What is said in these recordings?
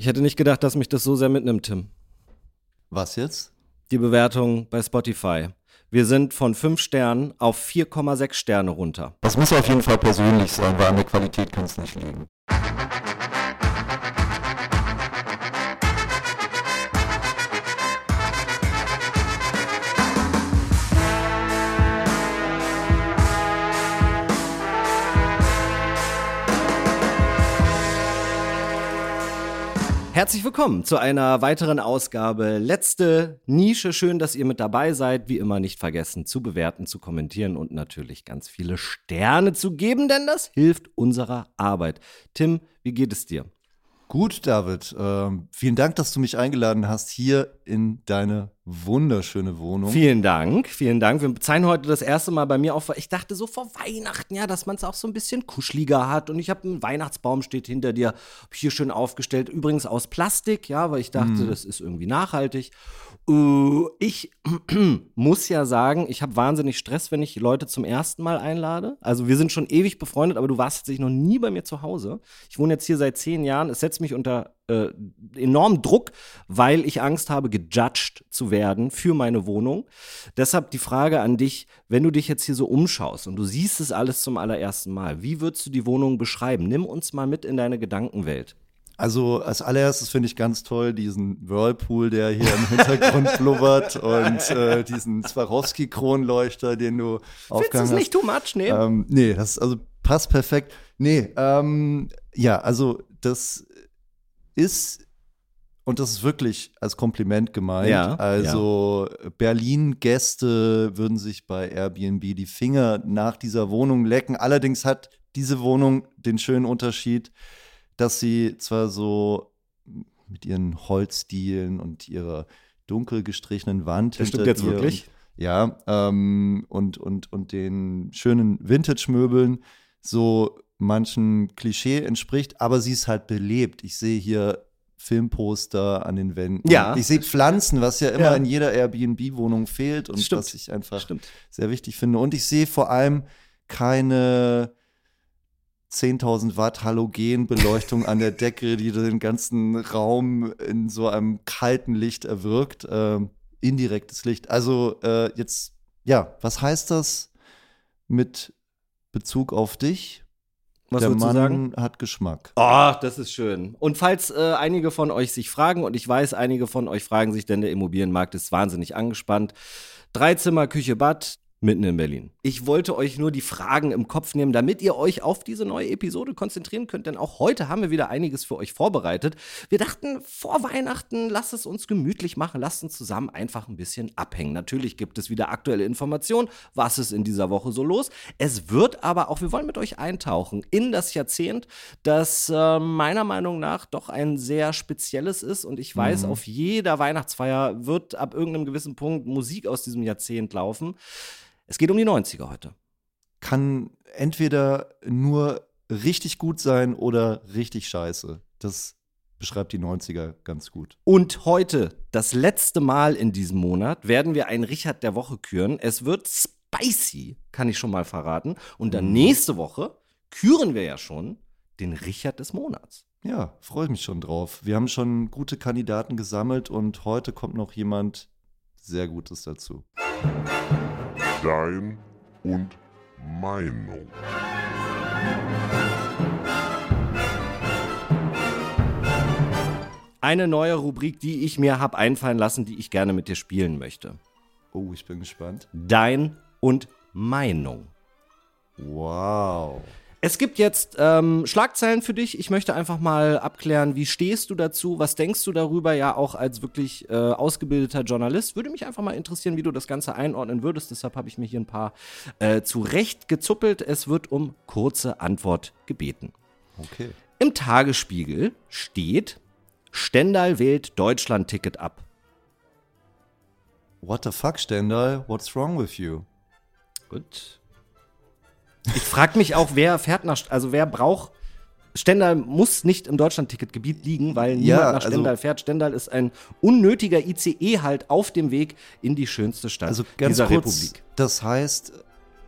Ich hätte nicht gedacht, dass mich das so sehr mitnimmt, Tim. Was jetzt? Die Bewertung bei Spotify. Wir sind von 5 Sternen auf 4,6 Sterne runter. Das muss auf jeden Fall persönlich sein, weil an der Qualität kann es nicht liegen. Herzlich willkommen zu einer weiteren Ausgabe. Letzte Nische. Schön, dass ihr mit dabei seid. Wie immer nicht vergessen zu bewerten, zu kommentieren und natürlich ganz viele Sterne zu geben, denn das hilft unserer Arbeit. Tim, wie geht es dir? Gut, David. Ähm, vielen Dank, dass du mich eingeladen hast hier in deine wunderschöne Wohnung. Vielen Dank, vielen Dank. Wir zeigen heute das erste Mal bei mir auf. Ich dachte so vor Weihnachten, ja, dass man es auch so ein bisschen kuscheliger hat. Und ich habe einen Weihnachtsbaum steht hinter dir, hier schön aufgestellt. Übrigens aus Plastik, ja, weil ich dachte, mm. das ist irgendwie nachhaltig. Uh, ich muss ja sagen, ich habe wahnsinnig Stress, wenn ich Leute zum ersten Mal einlade. Also wir sind schon ewig befreundet, aber du warst tatsächlich noch nie bei mir zu Hause. Ich wohne jetzt hier seit zehn Jahren. Es setzt mich unter äh, enormen Druck, weil ich Angst habe, gejudged zu werden für meine Wohnung. Deshalb die Frage an dich, wenn du dich jetzt hier so umschaust und du siehst es alles zum allerersten Mal, wie würdest du die Wohnung beschreiben? Nimm uns mal mit in deine Gedankenwelt. Also als allererstes finde ich ganz toll diesen Whirlpool, der hier im Hintergrund blubbert und äh, diesen Swarovski-Kronleuchter, den du aufgehangen hast. Findest du nicht too much? Nee. Ähm, nee, das also passt perfekt. Nee, ähm, ja, also das ist und das ist wirklich als Kompliment gemeint. Ja, also ja. Berlin-Gäste würden sich bei Airbnb die Finger nach dieser Wohnung lecken. Allerdings hat diese Wohnung den schönen Unterschied, dass sie zwar so mit ihren Holzdielen und ihrer dunkel gestrichenen Wand das stimmt jetzt wirklich und, ja ähm, und und und den schönen Vintage-Möbeln so manchen Klischee entspricht, aber sie ist halt belebt. Ich sehe hier Filmposter an den Wänden. Ja. Ich sehe Pflanzen, was ja immer ja. in jeder Airbnb-Wohnung fehlt und Stimmt. was ich einfach Stimmt. sehr wichtig finde. Und ich sehe vor allem keine 10.000 Watt Halogenbeleuchtung an der Decke, die den ganzen Raum in so einem kalten Licht erwirkt. Äh, indirektes Licht. Also äh, jetzt, ja, was heißt das mit Bezug auf dich? Was der Mann sagen? hat Geschmack. Oh, das ist schön. Und falls äh, einige von euch sich fragen, und ich weiß, einige von euch fragen sich, denn der Immobilienmarkt ist wahnsinnig angespannt. Drei Zimmer, Küche, Bad, Mitten in Berlin. Ich wollte euch nur die Fragen im Kopf nehmen, damit ihr euch auf diese neue Episode konzentrieren könnt, denn auch heute haben wir wieder einiges für euch vorbereitet. Wir dachten, vor Weihnachten, lasst es uns gemütlich machen, lasst uns zusammen einfach ein bisschen abhängen. Natürlich gibt es wieder aktuelle Informationen, was ist in dieser Woche so los. Es wird aber auch, wir wollen mit euch eintauchen in das Jahrzehnt, das äh, meiner Meinung nach doch ein sehr spezielles ist und ich weiß, mhm. auf jeder Weihnachtsfeier wird ab irgendeinem gewissen Punkt Musik aus diesem Jahrzehnt laufen. Es geht um die 90er heute. Kann entweder nur richtig gut sein oder richtig scheiße. Das beschreibt die 90er ganz gut. Und heute, das letzte Mal in diesem Monat, werden wir einen Richard der Woche küren. Es wird spicy, kann ich schon mal verraten. Und dann mhm. nächste Woche küren wir ja schon den Richard des Monats. Ja, freue ich mich schon drauf. Wir haben schon gute Kandidaten gesammelt und heute kommt noch jemand sehr Gutes dazu. Dein und Meinung. Eine neue Rubrik, die ich mir habe einfallen lassen, die ich gerne mit dir spielen möchte. Oh, ich bin gespannt. Dein und Meinung. Wow. Es gibt jetzt ähm, Schlagzeilen für dich. Ich möchte einfach mal abklären, wie stehst du dazu? Was denkst du darüber? Ja, auch als wirklich äh, ausgebildeter Journalist. Würde mich einfach mal interessieren, wie du das Ganze einordnen würdest. Deshalb habe ich mir hier ein paar äh, zurecht gezuppelt. Es wird um kurze Antwort gebeten. Okay. Im Tagesspiegel steht, Stendal wählt Deutschland-Ticket ab. What the fuck, Stendal? What's wrong with you? Gut. Ich frage mich auch, wer fährt nach, also wer braucht Stendal muss nicht im Deutschlandticketgebiet liegen, weil niemand ja, nach Stendal also, fährt. Stendal ist ein unnötiger ICE halt auf dem Weg in die schönste Stadt also ganz dieser kurz, Republik. Das heißt,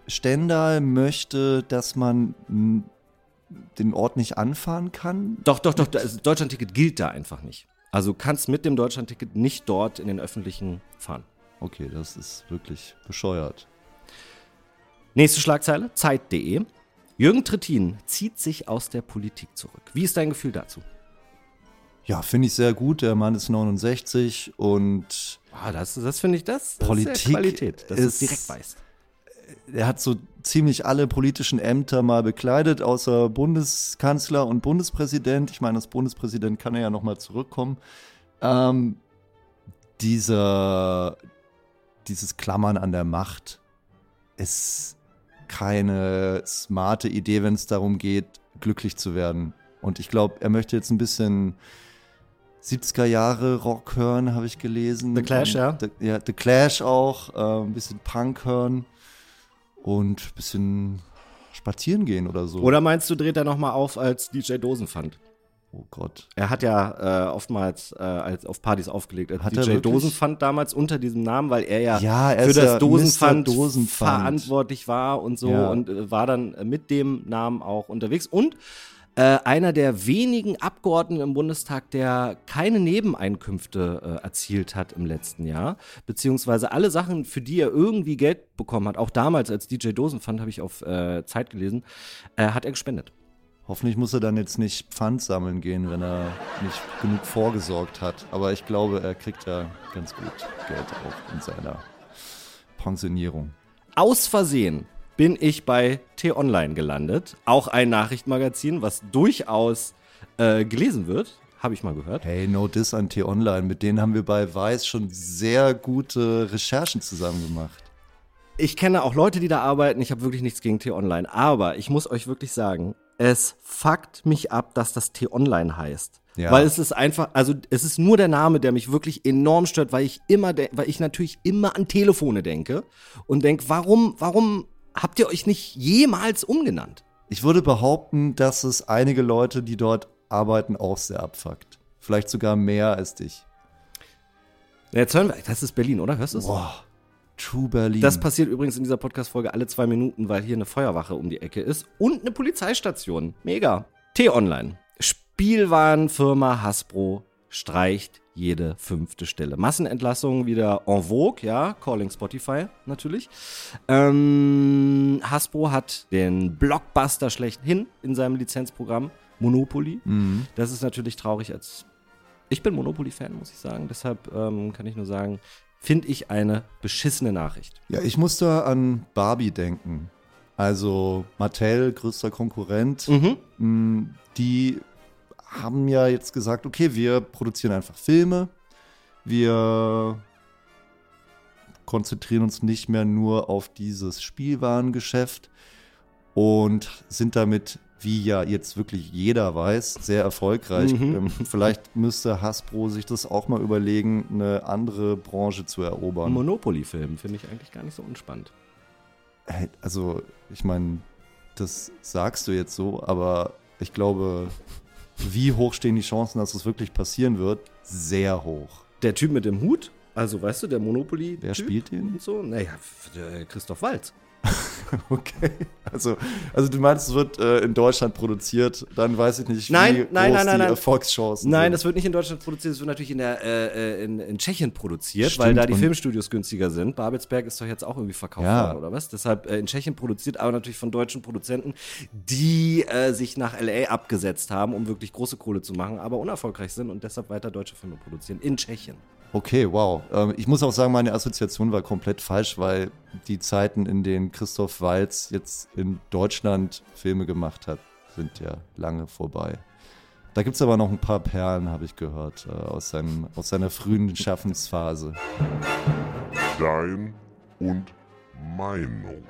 Stendal möchte, dass man den Ort nicht anfahren kann? Doch, doch, doch. Das Deutschlandticket gilt da einfach nicht. Also kannst mit dem Deutschlandticket nicht dort in den öffentlichen fahren. Okay, das ist wirklich bescheuert. Nächste Schlagzeile, Zeit.de. Jürgen Trittin zieht sich aus der Politik zurück. Wie ist dein Gefühl dazu? Ja, finde ich sehr gut. Der Mann ist 69 und. Ah, das, das finde ich das. das Politik ist Qualität, dass du es direkt weißt. Er hat so ziemlich alle politischen Ämter mal bekleidet, außer Bundeskanzler und Bundespräsident. Ich meine, als Bundespräsident kann er ja nochmal zurückkommen. Ähm, dieser, dieses Klammern an der Macht ist keine smarte Idee, wenn es darum geht, glücklich zu werden. Und ich glaube, er möchte jetzt ein bisschen 70er Jahre Rock hören, habe ich gelesen. The Clash, ja. The, ja, The Clash auch, äh, ein bisschen Punk hören und ein bisschen spazieren gehen oder so. Oder meinst du, dreht er nochmal auf als DJ Dosenpfand? Oh Gott. Er hat ja äh, oftmals äh, als auf Partys aufgelegt als hat DJ Dosenpfand damals unter diesem Namen, weil er ja, ja er für das Dosenpfand, Dosenpfand, verantwortlich war und so ja. und äh, war dann mit dem Namen auch unterwegs und äh, einer der wenigen Abgeordneten im Bundestag, der keine Nebeneinkünfte äh, erzielt hat im letzten Jahr, beziehungsweise alle Sachen, für die er irgendwie Geld bekommen hat, auch damals als DJ Dosenpfand, habe ich auf äh, Zeit gelesen, hat er gespendet. Hoffentlich muss er dann jetzt nicht Pfand sammeln gehen, wenn er nicht genug vorgesorgt hat. Aber ich glaube, er kriegt ja ganz gut Geld auch in seiner Pensionierung. Aus Versehen bin ich bei T-Online gelandet. Auch ein Nachrichtenmagazin, was durchaus äh, gelesen wird. Habe ich mal gehört. Hey, no diss an T-Online. Mit denen haben wir bei Weiß schon sehr gute Recherchen zusammen gemacht. Ich kenne auch Leute, die da arbeiten. Ich habe wirklich nichts gegen T-Online. Aber ich muss euch wirklich sagen, es fuckt mich ab, dass das T-Online heißt. Ja. Weil es ist einfach, also es ist nur der Name, der mich wirklich enorm stört, weil ich immer, weil ich natürlich immer an Telefone denke und denke, warum, warum habt ihr euch nicht jemals umgenannt? Ich würde behaupten, dass es einige Leute, die dort arbeiten, auch sehr abfuckt. Vielleicht sogar mehr als dich. Jetzt hören wir, das ist Berlin, oder? Hörst du es? Boah, True Berlin. Das passiert übrigens in dieser Podcast-Folge alle zwei Minuten, weil hier eine Feuerwache um die Ecke ist und eine Polizeistation. Mega. T-Online. Spielwarenfirma Hasbro streicht jede fünfte Stelle. Massenentlassungen wieder en vogue, ja, calling Spotify natürlich. Ähm, Hasbro hat den Blockbuster schlechthin in seinem Lizenzprogramm, Monopoly. Mhm. Das ist natürlich traurig als ich bin Monopoly-Fan, muss ich sagen. Deshalb ähm, kann ich nur sagen, finde ich eine beschissene Nachricht. Ja, ich muss da an Barbie denken. Also Mattel, größter Konkurrent, mhm. Mm, die haben ja jetzt gesagt, okay, wir produzieren einfach Filme, wir konzentrieren uns nicht mehr nur auf dieses Spielwarengeschäft und sind damit, wie ja jetzt wirklich jeder weiß, sehr erfolgreich. Mhm. Ähm, vielleicht müsste Hasbro sich das auch mal überlegen, eine andere Branche zu erobern. Monopoly-Film finde ich eigentlich gar nicht so unspannend. Also, ich meine, das sagst du jetzt so, aber ich glaube, wie hoch stehen die Chancen, dass es wirklich passieren wird? Sehr hoch. Der Typ mit dem Hut, also weißt du, der Monopoly. Wer spielt ihn? Und so? Naja, Christoph Walz. okay. Also, also du meinst, es wird äh, in Deutschland produziert, dann weiß ich nicht, wie nein, nein, groß nein, die Erfolgschancen Nein, sind. das wird nicht in Deutschland produziert, es wird natürlich in, der, äh, äh in, in Tschechien produziert, Stimmt, weil da die Filmstudios günstiger sind. Babelsberg ist doch jetzt auch irgendwie verkauft ja. worden, oder was? Deshalb äh, in Tschechien produziert, aber natürlich von deutschen Produzenten, die äh, sich nach L.A. abgesetzt haben, um wirklich große Kohle zu machen, aber unerfolgreich sind und deshalb weiter deutsche Filme produzieren. In Tschechien. Okay, wow. Ähm, ich muss auch sagen, meine Assoziation war komplett falsch, weil die Zeiten, in denen Christoph Walz jetzt in Deutschland Filme gemacht hat, sind ja lange vorbei. Da gibt es aber noch ein paar Perlen, habe ich gehört, äh, aus, seinem, aus seiner frühen Schaffensphase. Dein und Meinung.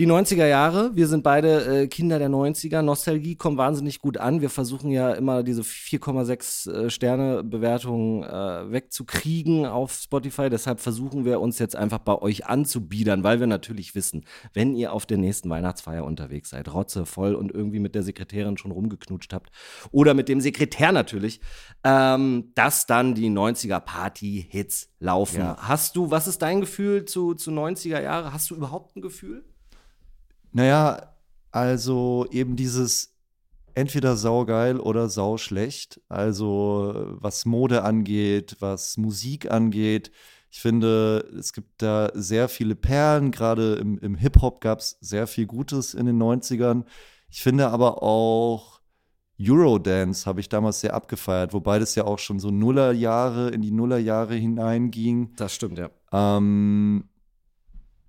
Die 90er Jahre, wir sind beide äh, Kinder der 90er. Nostalgie kommt wahnsinnig gut an. Wir versuchen ja immer diese 4,6 äh, Sterne Bewertungen äh, wegzukriegen auf Spotify. Deshalb versuchen wir uns jetzt einfach bei euch anzubiedern, weil wir natürlich wissen, wenn ihr auf der nächsten Weihnachtsfeier unterwegs seid, rotze voll und irgendwie mit der Sekretärin schon rumgeknutscht habt oder mit dem Sekretär natürlich, ähm, dass dann die 90er Party-Hits laufen. Ja. Hast du, was ist dein Gefühl zu, zu 90er Jahre? Hast du überhaupt ein Gefühl? Naja, also eben dieses entweder saugeil oder sauschlecht. Also was Mode angeht, was Musik angeht. Ich finde, es gibt da sehr viele Perlen. Gerade im, im Hip-Hop gab es sehr viel Gutes in den 90ern. Ich finde aber auch Eurodance habe ich damals sehr abgefeiert, wobei das ja auch schon so Nullerjahre in die Nullerjahre hineinging. Das stimmt, ja. Ähm,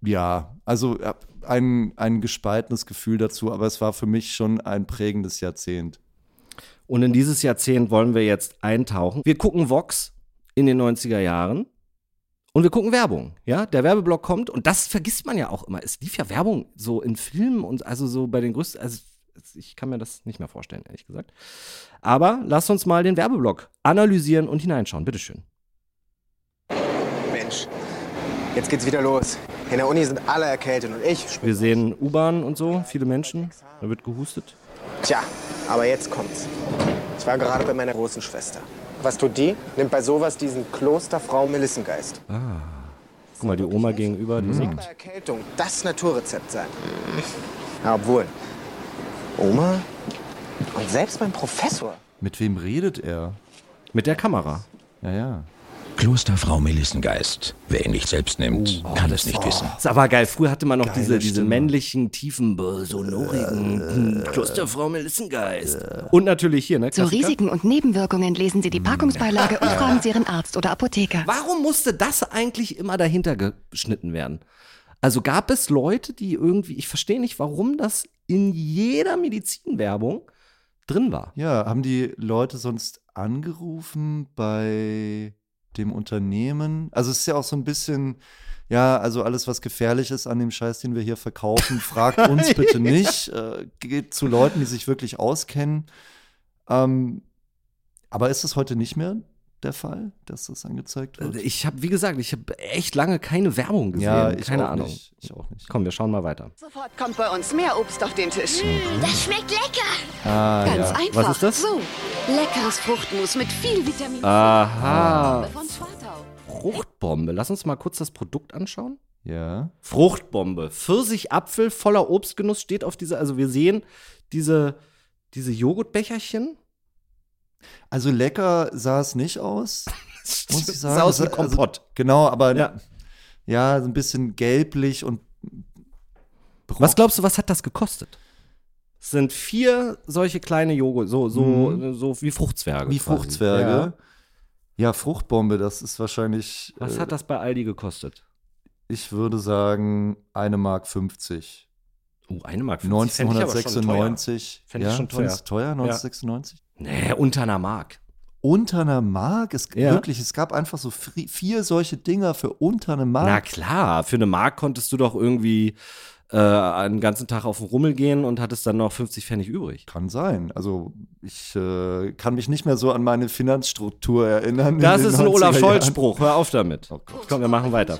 ja, also ein, ein gespaltenes Gefühl dazu, aber es war für mich schon ein prägendes Jahrzehnt. Und in dieses Jahrzehnt wollen wir jetzt eintauchen. Wir gucken Vox in den 90er Jahren und wir gucken Werbung. Ja, der Werbeblock kommt und das vergisst man ja auch immer. Es lief ja Werbung so in Filmen und also so bei den größten, also ich kann mir das nicht mehr vorstellen, ehrlich gesagt. Aber lass uns mal den Werbeblock analysieren und hineinschauen. Bitteschön. Mensch, jetzt geht's wieder los. In der Uni sind alle erkältet und ich. Wir sehen U-Bahn und so, viele Menschen. Da wird gehustet. Tja, aber jetzt kommt's. Ich war gerade bei meiner großen Schwester. Was tut die? Nimmt bei sowas diesen Klosterfrau Melissengeist. Ah. Guck mal, die Oma gegenüber, die mhm. singt. Bei Erkältung das Naturrezept sein. Ja, obwohl. Oma? Und selbst mein Professor. Mit wem redet er? Mit der Kamera. Ja, ja. Klosterfrau Melissengeist. Wer ihn nicht selbst nimmt, oh, kann es nicht oh. wissen. Ist aber geil. Früher hatte man noch diese, diese männlichen, tiefen, sonorigen äh, Klosterfrau Melissengeist. Äh. Und natürlich hier, ne? Zu Risiken und Nebenwirkungen lesen Sie die Packungsbeilage und fragen Sie Ihren Arzt oder Apotheker. Warum musste das eigentlich immer dahinter geschnitten werden? Also gab es Leute, die irgendwie, ich verstehe nicht, warum das in jeder Medizinwerbung drin war. Ja, haben die Leute sonst angerufen bei dem Unternehmen. Also es ist ja auch so ein bisschen, ja, also alles, was gefährlich ist an dem Scheiß, den wir hier verkaufen, fragt uns bitte nicht. Äh, geht zu Leuten, die sich wirklich auskennen. Ähm, aber ist es heute nicht mehr der Fall, dass das angezeigt wird? Ich habe, wie gesagt, ich habe echt lange keine Werbung gesehen. Ja, ich keine auch Ahnung. Nicht. Ich auch nicht. Komm, wir schauen mal weiter. Sofort kommt bei uns mehr Obst auf den Tisch. Mm, das schmeckt lecker. Ah, Ganz ja. einfach. Was ist das? So, leckeres Fruchtmus mit viel Vitamin C. Aha. Fruchtbombe. Lass uns mal kurz das Produkt anschauen. Ja. Fruchtbombe. Pfirsich-Apfel voller Obstgenuss steht auf dieser. Also wir sehen diese, diese Joghurtbecherchen also lecker sah es nicht aus. muss ich sagen. Sah aus wie also, Kompott. Also, genau, aber ja. ja, so ein bisschen gelblich und. Was glaubst du, was hat das gekostet? Es sind vier solche kleine Joghurt, so, so, mhm. so wie Fruchtzwerge. Wie quasi. Fruchtzwerge. Ja. ja. Fruchtbombe, das ist wahrscheinlich. Was äh, hat das bei Aldi gekostet? Ich würde sagen, eine Mark 50. Oh, eine Mark 50. 1996. Fände ich schon teuer. Findest du teuer, 1996? Nee, unter einer Mark. Unter einer Mark? Es, ja. Wirklich, es gab einfach so vier solche Dinger für unter eine Mark. Na klar, für eine Mark konntest du doch irgendwie äh, einen ganzen Tag auf den Rummel gehen und hattest dann noch 50 Pfennig übrig. Kann sein. Also ich äh, kann mich nicht mehr so an meine Finanzstruktur erinnern. Das ist ein Olaf Scholz-Spruch. Hör auf damit. Oh Komm, wir machen weiter.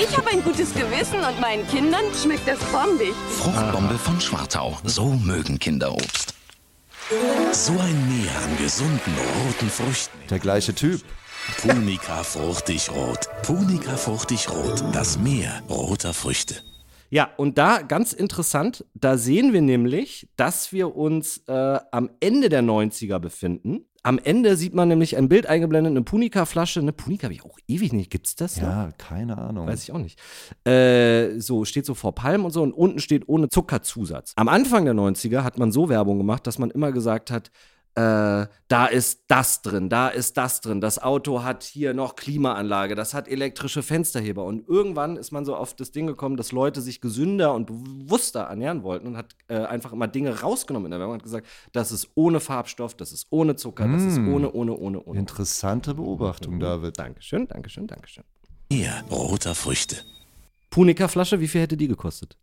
Ich habe ein gutes Gewissen und meinen Kindern schmeckt das bombig. Fruchtbombe von Schwartau. So mögen Kinder Obst. So ein Meer an gesunden roten Früchten. Der gleiche Typ. Punika fruchtig rot. Punika fruchtig rot. Das Meer roter Früchte. Ja, und da ganz interessant, da sehen wir nämlich, dass wir uns äh, am Ende der 90er befinden. Am Ende sieht man nämlich ein Bild eingeblendet, eine Punika-Flasche. Eine Punika habe ich auch ewig nicht. Gibt es das? Ja, noch? keine Ahnung. Weiß ich auch nicht. Äh, so, steht so vor Palm und so und unten steht ohne Zuckerzusatz. Am Anfang der 90er hat man so Werbung gemacht, dass man immer gesagt hat, äh, da ist das drin, da ist das drin. Das Auto hat hier noch Klimaanlage, das hat elektrische Fensterheber. Und irgendwann ist man so auf das Ding gekommen, dass Leute sich gesünder und bewusster ernähren wollten und hat äh, einfach immer Dinge rausgenommen in der Werbung und hat gesagt, das ist ohne Farbstoff, das ist ohne Zucker, das ist hm. ohne, ohne, ohne, ohne. Interessante Beobachtung, David. Dankeschön, Dankeschön, Dankeschön. Hier, roter Früchte. Punika-Flasche, wie viel hätte die gekostet?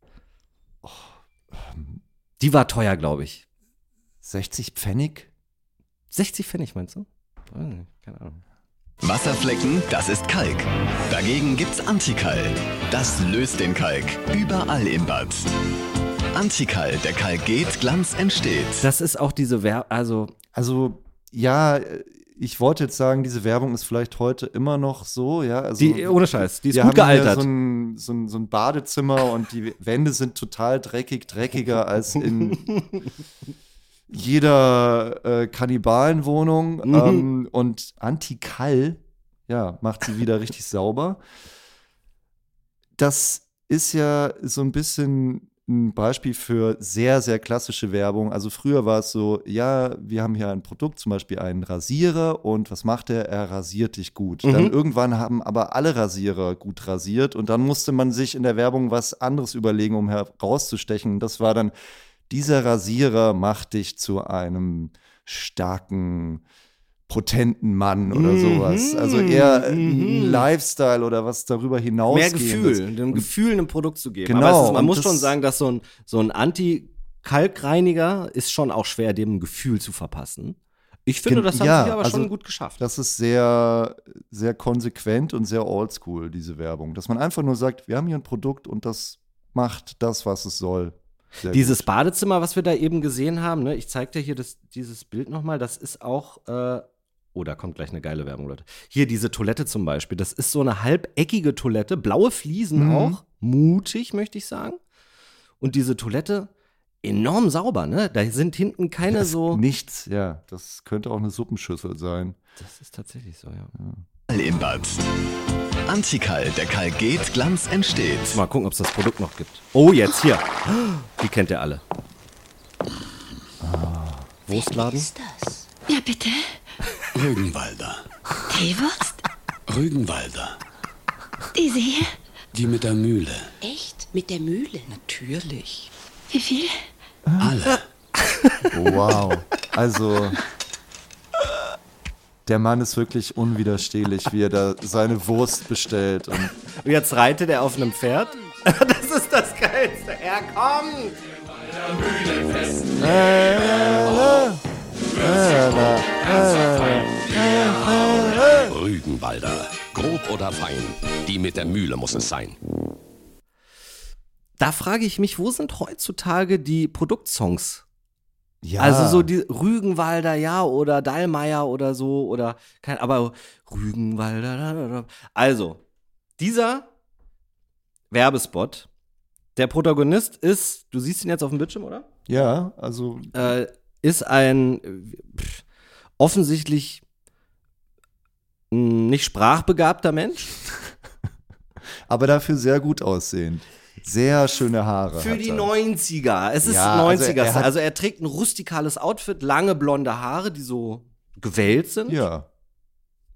Oh, ähm, die war teuer, glaube ich. 60 Pfennig? 60 Pfennig meinst du? Keine Ahnung. Wasserflecken, das ist Kalk. Dagegen gibt's Antikalk. Das löst den Kalk. Überall im Bad. Antikalk, der Kalk geht, Glanz entsteht. Das ist auch diese Werbung, also. Also, ja, ich wollte jetzt sagen, diese Werbung ist vielleicht heute immer noch so, ja. Also, die, ohne Scheiß, die ist gut gealtert. So ein, so, ein, so ein Badezimmer und die Wände sind total dreckig, dreckiger als in jeder äh, Kannibalenwohnung. Mhm. Ähm, und Antikall, ja, macht sie wieder richtig sauber. Das ist ja so ein bisschen ein Beispiel für sehr, sehr klassische Werbung. Also früher war es so, ja, wir haben hier ein Produkt, zum Beispiel einen Rasierer und was macht er? Er rasiert dich gut. Mhm. Dann irgendwann haben aber alle Rasierer gut rasiert und dann musste man sich in der Werbung was anderes überlegen, um herauszustechen. Das war dann, dieser Rasierer macht dich zu einem starken, potenten Mann oder mhm. sowas. Also eher mhm. Lifestyle oder was darüber hinaus. Mehr Gefühl, einem Gefühl einem Produkt zu geben. Genau. Ist, man muss schon sagen, dass so ein, so ein Anti-Kalkreiniger ist schon auch schwer, dem ein Gefühl zu verpassen. Ich finde, das haben ja, sie aber also schon gut geschafft. Das ist sehr, sehr konsequent und sehr oldschool, diese Werbung. Dass man einfach nur sagt, wir haben hier ein Produkt und das macht das, was es soll. Sehr Dieses gut. Badezimmer, was wir da eben gesehen haben, ne, ich zeige dir hier das, dieses Bild nochmal, das ist auch äh, Oh, da kommt gleich eine geile Werbung, Leute. Hier diese Toilette zum Beispiel. Das ist so eine halbeckige Toilette, blaue Fliesen mhm. auch. Mutig, möchte ich sagen. Und diese Toilette enorm sauber, ne? Da sind hinten keine das so. Nichts, ja. Das könnte auch eine Suppenschüssel sein. Das ist tatsächlich so, ja. ja. Im Bad. Antikal, der Kalk geht, Glanz entsteht. Mal gucken, ob es das Produkt noch gibt. Oh, jetzt hier. Die kennt ihr alle. Ah. Wurstladen? Was ist das? Ja, bitte. Rügenwalder. Teewurst? Rügenwalder. Diese hier? Die mit der Mühle. Echt? Mit der Mühle? Natürlich. Wie viel? Alle. Wow. Also, der Mann ist wirklich unwiderstehlich, wie er da seine Wurst bestellt. Und jetzt reitet er auf einem Pferd. Das ist das Geilste. Er kommt. Rügenwalder. Grob oder fein. Die mit der Mühle muss es sein. Da frage ich mich, wo sind heutzutage die Produktsongs? Ja. Also so die Rügenwalder, ja, oder Dallmayr oder so, oder kein, aber Rügenwalder. Also, dieser Werbespot, der Protagonist ist, du siehst ihn jetzt auf dem Bildschirm, oder? Ja, also. Äh, ist ein pff, offensichtlich nicht sprachbegabter Mensch. Aber dafür sehr gut aussehend. Sehr schöne Haare. Für die 90er. Es ist ja, 90er. Also er, also er, trägt ein rustikales Outfit, lange blonde Haare, die so gewellt sind. Ja.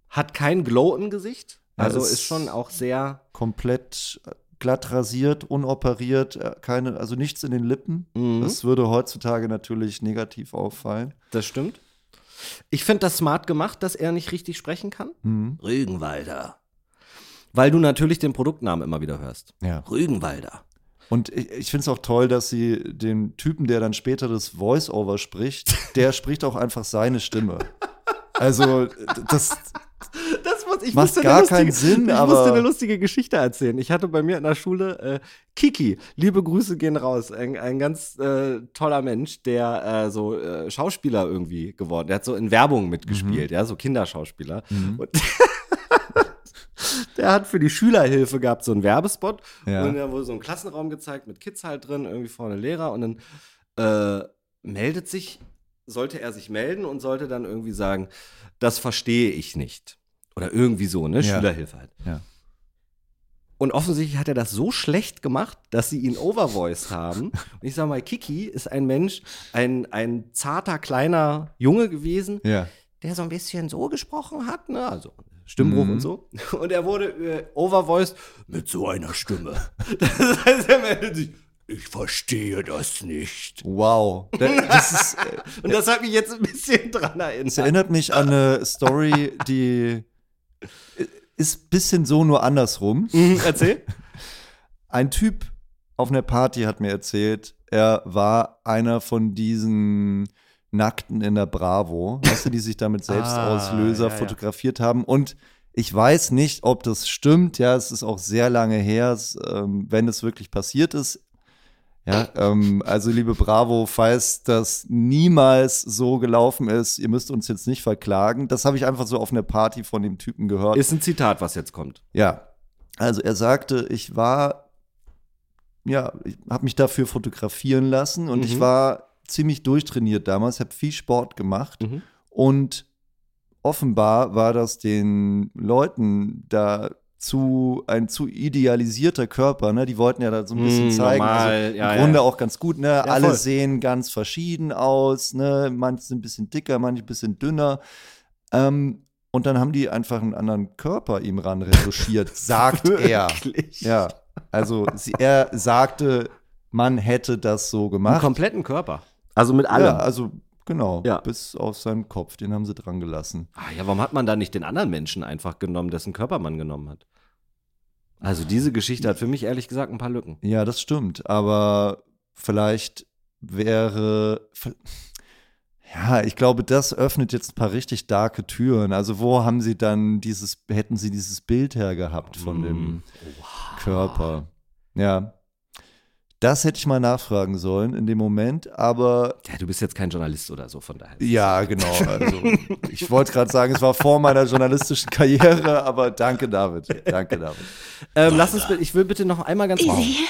Hat kein Glow im Gesicht. Also ist, ist schon auch sehr. Komplett glatt rasiert, unoperiert, äh, keine, also nichts in den Lippen. Mhm. Das würde heutzutage natürlich negativ auffallen. Das stimmt. Ich finde das smart gemacht, dass er nicht richtig sprechen kann. Mhm. Rügenwalder. Weil du natürlich den Produktnamen immer wieder hörst. Ja. Rügenwalder. Und ich, ich finde es auch toll, dass sie den Typen, der dann später das Voice-Over spricht, der spricht auch einfach seine Stimme. Also, das, das muss, ich Macht gar lustige, keinen Sinn, ich aber. musste eine lustige Geschichte erzählen. Ich hatte bei mir in der Schule äh, Kiki, liebe Grüße gehen raus, ein, ein ganz äh, toller Mensch, der äh, so äh, Schauspieler irgendwie geworden, der hat so in Werbung mitgespielt, mhm. ja, so Kinderschauspieler. Mhm. Und der hat für die Schülerhilfe gehabt so einen Werbespot ja. und da wurde so ein Klassenraum gezeigt mit Kids halt drin, irgendwie vorne Lehrer und dann äh, meldet sich, sollte er sich melden und sollte dann irgendwie sagen, das verstehe ich nicht. Oder irgendwie so, ne? Ja. Schülerhilfe halt. Ja. Und offensichtlich hat er das so schlecht gemacht, dass sie ihn Overvoice haben. Und ich sag mal, Kiki ist ein Mensch, ein, ein zarter, kleiner Junge gewesen, ja. der so ein bisschen so gesprochen hat, ne? Also Stimmbruch mhm. und so. Und er wurde äh, overvoiced mit so einer Stimme. Das heißt, er meldet sich. Ich verstehe das nicht. Wow. Das ist, äh, und das hat mich jetzt ein bisschen dran erinnert. Es erinnert mich an eine Story, die ist ein bisschen so nur andersrum. Mhm, erzähl. Ein Typ auf einer Party hat mir erzählt, er war einer von diesen Nackten in der Bravo, weißt du, die sich damit Selbstauslöser Ah, ja, ja. fotografiert haben. Und ich weiß nicht, ob das stimmt. Ja, es ist auch sehr lange her, es, ähm, wenn es wirklich passiert ist. Ja, ähm, also liebe Bravo, falls das niemals so gelaufen ist, ihr müsst uns jetzt nicht verklagen. Das habe ich einfach so auf einer Party von dem Typen gehört. Ist ein Zitat, was jetzt kommt. Ja, also er sagte, ich war, ja, ich habe mich dafür fotografieren lassen und ich Mhm. war ziemlich durchtrainiert damals, habe viel Sport gemacht Mhm. und offenbar war das den Leuten da zu ein zu idealisierter Körper, ne? Die wollten ja da so ein bisschen Mm, zeigen, normal, also ja, im Grunde ja. auch ganz gut, ne? Alle voll. sehen ganz verschieden aus, ne? Manche sind ein bisschen dicker, manche ein bisschen dünner. Ähm, und dann haben die einfach einen anderen Körper ihm ran retuschiert, sagt er. Ja, also sie, er sagte, man hätte das so Einen gemacht. kompletten Körper. Also mit allem. Ja, also genau, Ja. bis auf seinen Kopf, den haben sie dran gelassen. Ah, ja, warum hat man da nicht den anderen Menschen einfach genommen, dessen Körper man genommen hat? Also diese Geschichte hat für mich ehrlich gesagt ein paar Lücken. Ja, das stimmt, aber vielleicht wäre ja, ich glaube, das öffnet jetzt ein paar richtig darke Türen. Also wo haben sie dann dieses hätten sie dieses Bild her gehabt von dem Mm. Körper? Ja. Das hätte ich mal nachfragen sollen in dem Moment, aber Ja, du bist jetzt kein Journalist oder so, von daher. Ja, genau. Also, ich wollte gerade sagen, es war vor meiner journalistischen Karriere, aber danke, David. Danke, David. Ähm, lass uns, bitte- ich will bitte noch einmal ganz Die sehe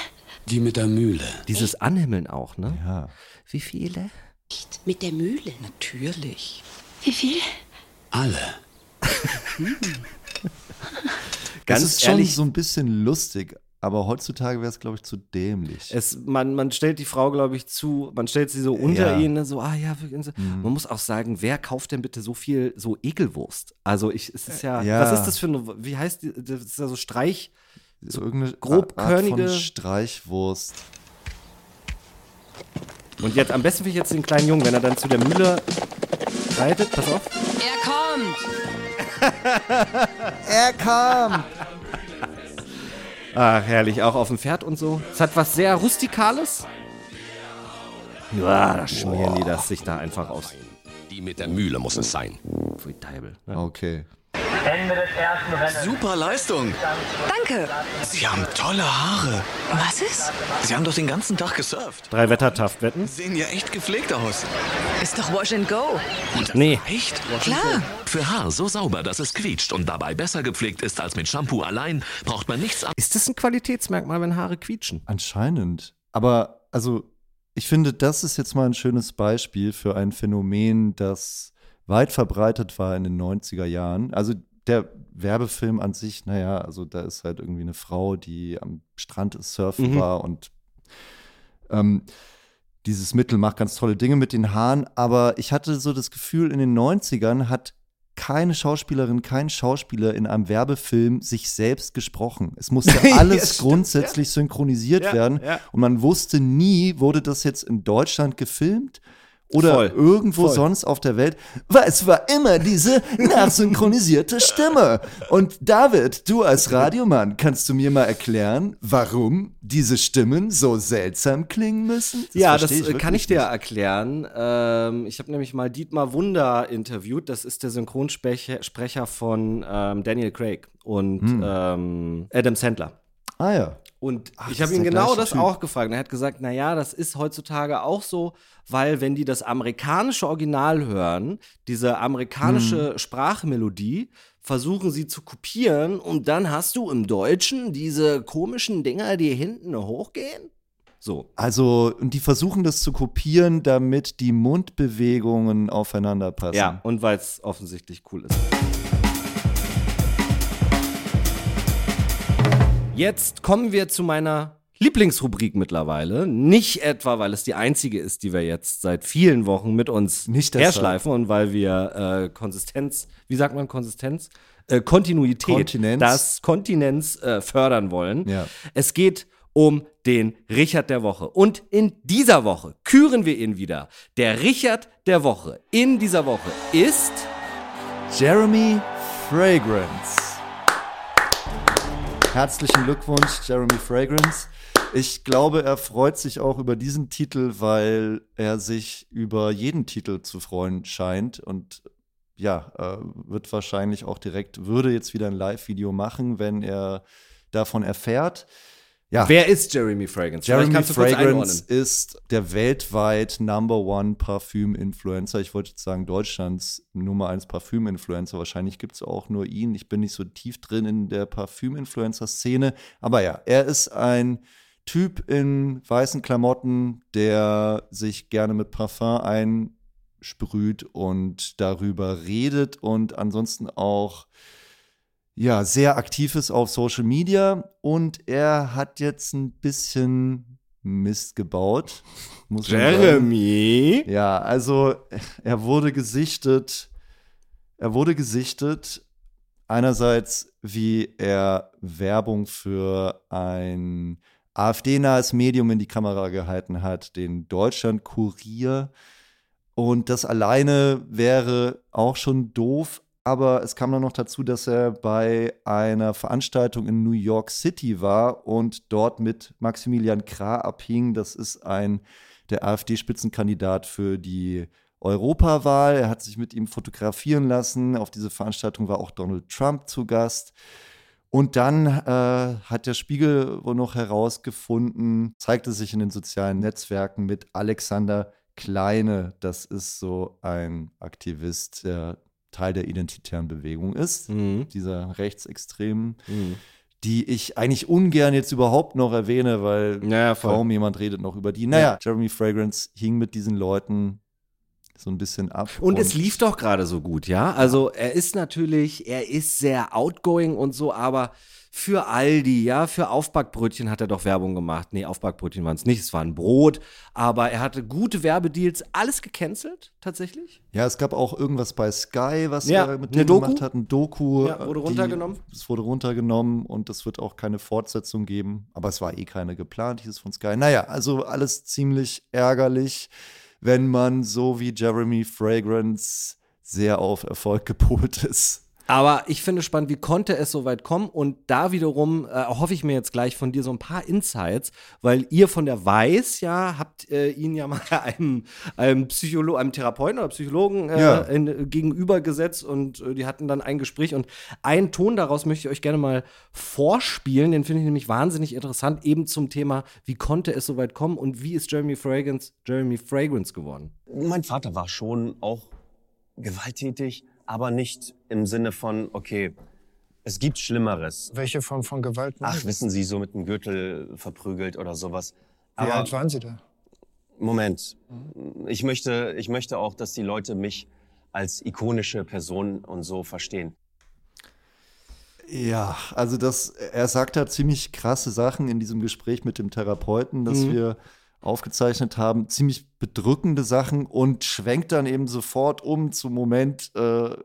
Die mit der Mühle. Dieses Anhimmeln auch, ne? Ja. Wie viele? nicht. Mit der Mühle. Natürlich. Wie viel? Alle. Ganz es ist schon ehrlich, so ein bisschen lustig, aber heutzutage wäre es, glaube ich, zu dämlich. es, man, man stellt die Frau, glaube ich, zu, man stellt sie so unter Ja. ihn, ne, so, ah ja, wirklich, so. Mhm. man muss auch sagen, wer kauft denn bitte so viel so Ekelwurst? Also ich, es ist ja, Ja. was ist das für eine, wie heißt die, das ist ja so Streich, so irgendeine grobkörnige- Art von Streichwurst. und jetzt, am besten finde ich jetzt den kleinen Jungen, wenn er dann zu der Mühle reitet, pass auf. Er kommt. Er kam! Ah, herrlich, auch auf dem Pferd und so. Es hat was sehr Rustikales. Ja, da schmieren die das sich da einfach aus. Die mit der Mühle muss es sein. Pfui Teibel. Ne? Okay. Super Leistung. Danke. Sie haben tolle Haare. Was ist? Sie haben doch den ganzen Tag gesurft. Drei Wettertaft-Wetten? Sehen ja echt gepflegt aus. Ist doch Wash and Go. Nee. Echt? Klar. Für Haar so sauber, dass es quietscht und dabei besser gepflegt ist als mit Shampoo allein, braucht man nichts Ist das ein Qualitätsmerkmal, wenn Haare quietschen? Anscheinend. Aber also, ich finde, das ist jetzt mal ein schönes Beispiel für ein Phänomen, das weit verbreitet war in den 90er Jahren. Also der Werbefilm an sich, naja, also da ist halt irgendwie eine Frau, die am Strand surfen Mhm. war und ähm, dieses Mittel macht ganz tolle Dinge mit den Haaren, aber ich hatte so das Gefühl, in den 90ern hat keine Schauspielerin, kein Schauspieler in einem Werbefilm sich selbst gesprochen. Es musste Ja, alles stimmt, grundsätzlich synchronisiert Ja, werden ja. und man wusste nie, wurde das jetzt in Deutschland gefilmt oder Voll, irgendwo voll. sonst auf der Welt, weil es war immer diese nachsynchronisierte Stimme. Und David, du als Radiomann, kannst du mir mal erklären, warum diese Stimmen so seltsam klingen müssen? ja, das verstehe äh, kann ich dir nicht. erklären. Ähm, ich habe nämlich mal Dietmar Wunder interviewt. Das ist der Synchronsprecher Sprecher von ähm, Daniel Craig und Hm. ähm, Adam Sandler. Ah ja. Und Ach, ich habe ihn genau das Typ. auch gefragt. Und er hat gesagt, na ja, das ist heutzutage auch so, weil wenn die das amerikanische Original hören, diese amerikanische Hm. Sprachmelodie, versuchen sie zu kopieren und dann hast du im Deutschen diese komischen Dinger, die hinten hochgehen. So. Also, und die versuchen das zu kopieren, damit die Mundbewegungen aufeinander passen. Ja, und weil es offensichtlich cool ist. Jetzt kommen wir zu meiner Lieblingsrubrik mittlerweile. Nicht etwa, weil es die einzige ist, die wir jetzt seit vielen Wochen mit uns Nicht herschleifen und weil wir äh, Konsistenz, wie sagt man Konsistenz? Äh, Kontinuität, Kontinenz. das Kontinenz äh, fördern wollen. Ja. Es geht um den Richard der Woche. Und in dieser Woche küren wir ihn wieder. Der Richard der Woche in dieser Woche ist Jeremy Fragrance. Herzlichen Glückwunsch, Jeremy Fragrance. Ich glaube, er freut sich auch über diesen Titel, weil er sich über jeden Titel zu freuen scheint und ja, äh, wird wahrscheinlich auch direkt, würde jetzt wieder ein Live-Video machen, wenn er davon erfährt. Ja. Wer ist Jeremy Fragrance? Jeremy Fragrance ist der weltweit Number One Parfüm-Influencer. Ich wollte jetzt sagen, Deutschlands Nummer eins Parfüm-Influencer. Wahrscheinlich gibt es auch nur ihn. Ich bin nicht so tief drin in der Parfüm-Influencer-Szene. Aber ja, er ist ein Typ in weißen Klamotten, der sich gerne mit Parfum einsprüht und darüber redet und ansonsten auch ja, sehr aktiv ist auf Social Media und er hat jetzt ein bisschen Mist gebaut. Jeremy? Ja, also er wurde gesichtet. Er wurde gesichtet einerseits, wie er Werbung für ein AfD-nahes Medium in die Kamera gehalten hat, den Deutschland-Kurier. Und das alleine wäre auch schon doof, aber es kam dann noch dazu, dass er bei einer Veranstaltung in New York City war und dort mit Maximilian Krah abhing. Das ist ein der AfD-Spitzenkandidat für die Europawahl. Er hat sich mit ihm fotografieren lassen. Auf diese Veranstaltung war auch Donald Trump zu Gast. Und dann äh, hat der Spiegel wohl noch herausgefunden, zeigte sich in den sozialen Netzwerken mit Alexander Kleine. Das ist so ein Aktivist, der Teil der identitären Bewegung ist, mhm. dieser rechtsextremen, mhm. die ich eigentlich ungern jetzt überhaupt noch erwähne, weil naja, kaum jemand redet noch über die. Naja, Jeremy Fragrance hing mit diesen Leuten so ein bisschen ab. Und, und es lief doch gerade so gut, ja? Also er ist natürlich, er ist sehr outgoing und so, aber für Aldi, ja, für Aufbackbrötchen hat er doch Werbung gemacht. Nee, Aufbackbrötchen waren es nicht, es war ein Brot, aber er hatte gute Werbedeals, alles gecancelt, tatsächlich. Ja, es gab auch irgendwas bei Sky, was ja, er mit dem gemacht hat, ein Doku. Ja, wurde runtergenommen. Es wurde runtergenommen und es wird auch keine Fortsetzung geben, aber es war eh keine geplant, hieß es von Sky. Naja, also alles ziemlich ärgerlich, wenn man so wie Jeremy Fragrance sehr auf Erfolg gepolt ist. Aber ich finde spannend, wie konnte es so weit kommen? Und da wiederum äh, hoffe ich mir jetzt gleich von dir so ein paar Insights, weil ihr von der Weiß ja habt äh, ihn ja mal einem, einem Psychologen, einem Therapeuten oder Psychologen äh, ja. in, gegenübergesetzt und äh, die hatten dann ein Gespräch. Und einen Ton daraus möchte ich euch gerne mal vorspielen. Den finde ich nämlich wahnsinnig interessant, eben zum Thema, wie konnte es so weit kommen und wie ist Jeremy Fragrance Jeremy Fragrance geworden? Mein Vater war schon auch gewalttätig aber nicht im Sinne von, okay, es gibt Schlimmeres. Welche Form von Gewalt? Ach, wissen Sie, so mit einem Gürtel verprügelt oder sowas. Wie aber, alt waren Sie da? Moment. Ich möchte, ich möchte auch, dass die Leute mich als ikonische Person und so verstehen. Ja, also das, er sagt da ziemlich krasse Sachen in diesem Gespräch mit dem Therapeuten, dass mhm. wir aufgezeichnet haben, ziemlich bedrückende Sachen und schwenkt dann eben sofort um zum Moment, äh,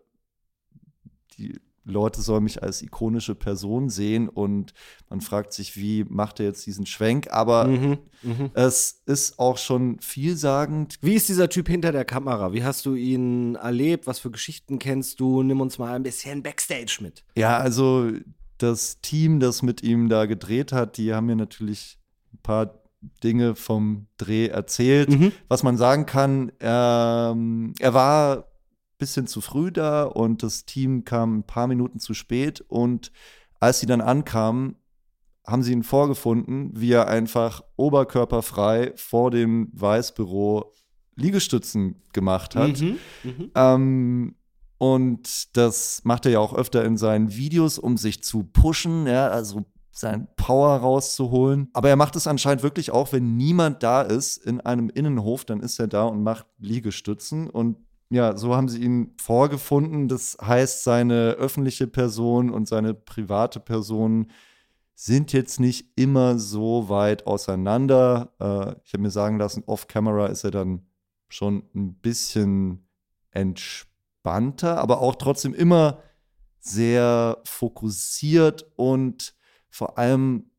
die Leute sollen mich als ikonische Person sehen und man fragt sich, wie macht er jetzt diesen Schwenk? Aber mhm, mh. es ist auch schon vielsagend. Wie ist dieser Typ hinter der Kamera? Wie hast du ihn erlebt? Was für Geschichten kennst du? Nimm uns mal ein bisschen Backstage mit. Ja, also das Team, das mit ihm da gedreht hat, die haben mir natürlich ein paar Dinge vom Dreh erzählt. Mhm. Was man sagen kann, ähm, er war ein bisschen zu früh da und das Team kam ein paar Minuten zu spät. Und als sie dann ankamen, haben sie ihn vorgefunden, wie er einfach oberkörperfrei vor dem Weißbüro Liegestützen gemacht hat. Mhm. Mhm. Ähm, und das macht er ja auch öfter in seinen Videos, um sich zu pushen. Ja, also sein Power rauszuholen. Aber er macht es anscheinend wirklich auch, wenn niemand da ist in einem Innenhof, dann ist er da und macht Liegestützen. Und ja, so haben sie ihn vorgefunden. Das heißt, seine öffentliche Person und seine private Person sind jetzt nicht immer so weit auseinander. Äh, ich habe mir sagen lassen, off-camera ist er dann schon ein bisschen entspannter, aber auch trotzdem immer sehr fokussiert und vor allem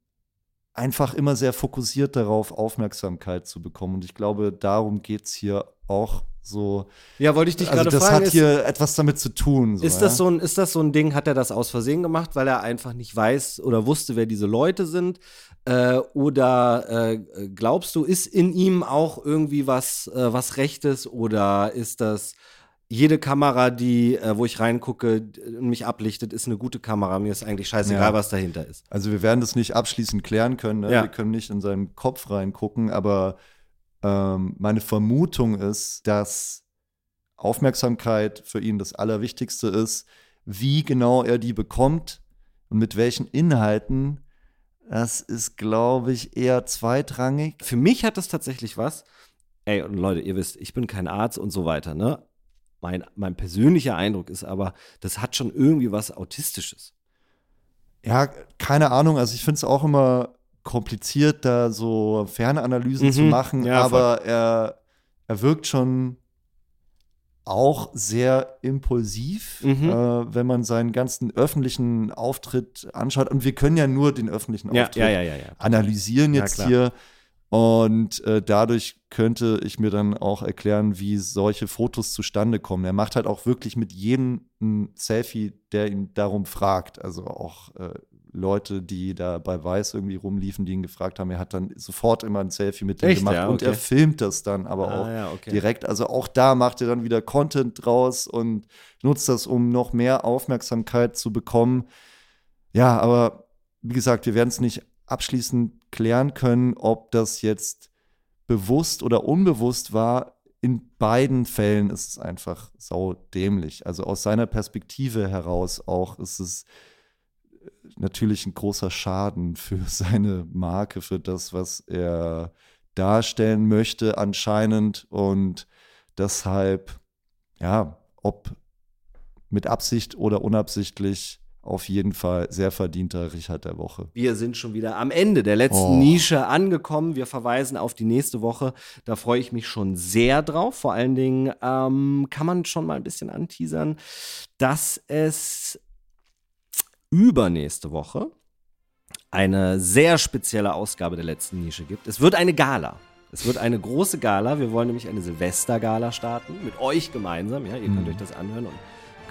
einfach immer sehr fokussiert darauf, Aufmerksamkeit zu bekommen. Und ich glaube, darum geht es hier auch So. Ja, wollte ich dich also gerade das fragen. hat ist, hier etwas damit zu tun. So, ist, das ja? so ein, ist das so ein Ding, hat er das aus Versehen gemacht, weil er einfach nicht weiß oder wusste, wer diese Leute sind? Äh, oder äh, glaubst du, ist in ihm auch irgendwie was, äh, was Rechtes oder ist das jede Kamera, die, äh, wo ich reingucke und mich ablichtet, ist eine gute Kamera. Mir ist eigentlich scheißegal, Ja. was dahinter ist. Also wir werden das nicht abschließend klären können. Ne? Ja. Wir können nicht in seinen Kopf reingucken, aber ähm, meine Vermutung ist, dass Aufmerksamkeit für ihn das Allerwichtigste ist. Wie genau er die bekommt und mit welchen Inhalten, das ist, glaube ich, eher zweitrangig. Für mich hat das tatsächlich was. Ey, und Leute, ihr wisst, ich bin kein Arzt und so weiter, ne? Mein, mein persönlicher Eindruck ist aber, das hat schon irgendwie was Autistisches. Ja, keine Ahnung. Also ich finde es auch immer kompliziert, da so Fernanalysen Mhm. zu machen, Ja, aber er, er wirkt schon auch sehr impulsiv, Mhm. äh, wenn man seinen ganzen öffentlichen Auftritt anschaut. Und wir können ja nur den öffentlichen Ja, Auftritt ja, analysieren jetzt hier. Und äh, dadurch könnte ich mir dann auch erklären, wie solche Fotos zustande kommen. Er macht halt auch wirklich mit jedem ein Selfie, der ihn darum fragt. Also auch äh, Leute, die da bei Weiß irgendwie rumliefen, die ihn gefragt haben. Er hat dann sofort immer ein Selfie mit Echt, gemacht ja? und Okay. er filmt das dann aber Ah, auch ja, okay. direkt. Also auch da macht er dann wieder Content draus und nutzt das, um noch mehr Aufmerksamkeit zu bekommen. Ja, aber wie gesagt, wir werden es nicht abschließend klären können, ob das jetzt bewusst oder unbewusst war. In beiden Fällen ist es einfach saudämlich. Also aus seiner Perspektive heraus auch ist es äh, natürlich ein großer Schaden für seine Marke, für das, was er darstellen möchte anscheinend. Und deshalb, ja, ob mit Absicht oder unabsichtlich, auf jeden Fall sehr verdienter Richard der Woche. Wir sind schon wieder am Ende der letzten Oh. Nische angekommen. Wir verweisen auf die nächste Woche. Da freue ich mich schon sehr drauf. Vor allen Dingen ähm, kann man schon mal ein bisschen anteasern, dass es übernächste Woche eine sehr spezielle Ausgabe der letzten Nische gibt. Es wird eine Gala. Es wird eine große Gala. Wir wollen nämlich eine Silvestergala starten. Mit euch gemeinsam. Ja, ihr könnt Mhm. euch das anhören und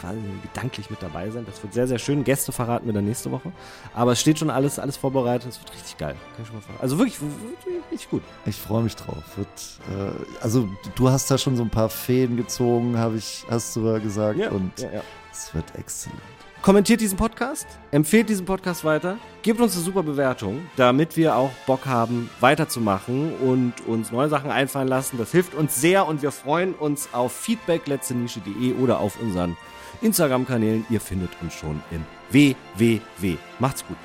quasi gedanklich mit dabei sein. Das wird sehr, sehr schön. Gäste verraten wir dann nächste Woche. Aber es steht schon alles, alles vorbereitet. Es wird richtig geil. Kann ich schon mal. Also wirklich, wirklich richtig gut. Ich freue mich drauf. Wird, äh, also du hast da schon so ein paar Fäden gezogen, habe ich, hast du ja gesagt. Ja, und ja, ja. es wird exzellent. Kommentiert diesen Podcast, empfehlt diesen Podcast weiter, gebt uns eine super Bewertung, damit wir auch Bock haben, weiterzumachen und uns neue Sachen einfallen lassen. Das hilft uns sehr und wir freuen uns auf feedback letztenische.de oder auf unseren Instagram-Kanälen. Ihr findet uns schon im WWW. Macht's gut.